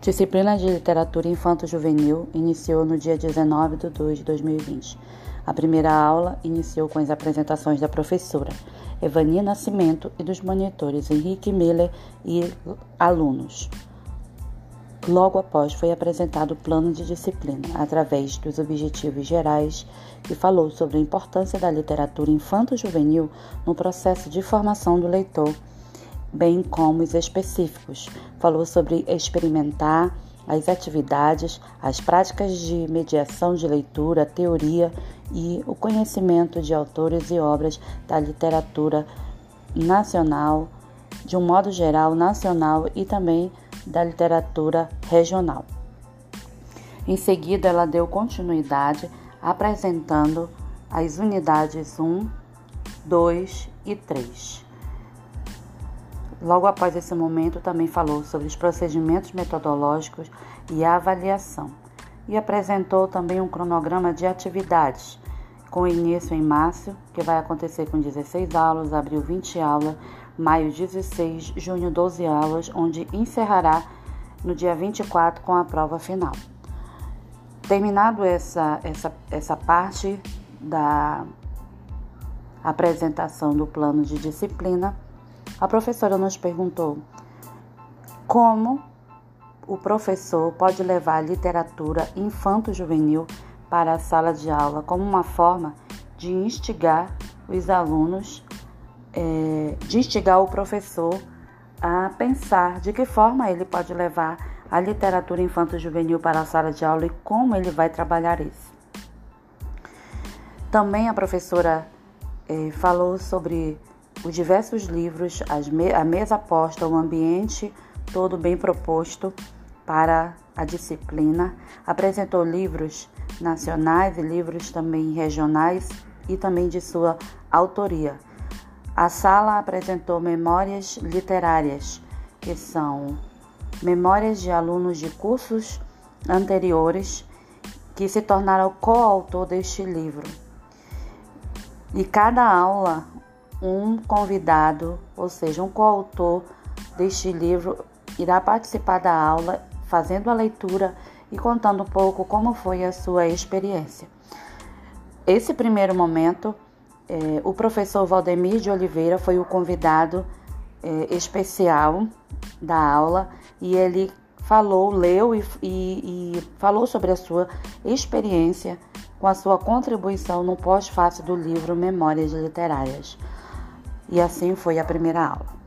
Disciplina de Literatura Infanto-Juvenil iniciou no dia 19 de 2 de 2020. A primeira aula iniciou com as apresentações da professora Evani Nascimento e dos monitores Henrique Miller e alunos. Logo após foi apresentado o plano de disciplina, através dos objetivos gerais, que falou sobre a importância da literatura infanto-juvenil no processo de formação do leitor bem como os específicos. Falou sobre experimentar as atividades, as práticas de mediação de leitura, teoria e o conhecimento de autores e obras da literatura nacional, de um modo geral, nacional e também da literatura regional. Em seguida, ela deu continuidade apresentando as unidades 1, 2 e 3. Logo após esse momento, também falou sobre os procedimentos metodológicos e a avaliação, e apresentou também um cronograma de atividades, com início em março, que vai acontecer com 16 aulas, abril 20 aulas, maio 16, junho 12 aulas, onde encerrará no dia 24 com a prova final. Terminado essa, essa, essa parte da apresentação do plano de disciplina, a professora nos perguntou como o professor pode levar a literatura infanto-juvenil para a sala de aula como uma forma de instigar os alunos, é, de instigar o professor a pensar de que forma ele pode levar a literatura infanto-juvenil para a sala de aula e como ele vai trabalhar isso. Também a professora é, falou sobre os diversos livros, me a mesa posta, o ambiente todo bem proposto para a disciplina. Apresentou livros nacionais e livros também regionais e também de sua autoria. A sala apresentou memórias literárias, que são memórias de alunos de cursos anteriores que se tornaram coautor deste livro. E cada aula um convidado, ou seja, um coautor deste livro, irá participar da aula, fazendo a leitura e contando um pouco como foi a sua experiência. Esse primeiro momento, é, o professor Valdemir de Oliveira foi o convidado é, especial da aula e ele falou, leu e, e, e falou sobre a sua experiência com a sua contribuição no pós-fácil do livro Memórias Literárias. E assim foi a primeira aula.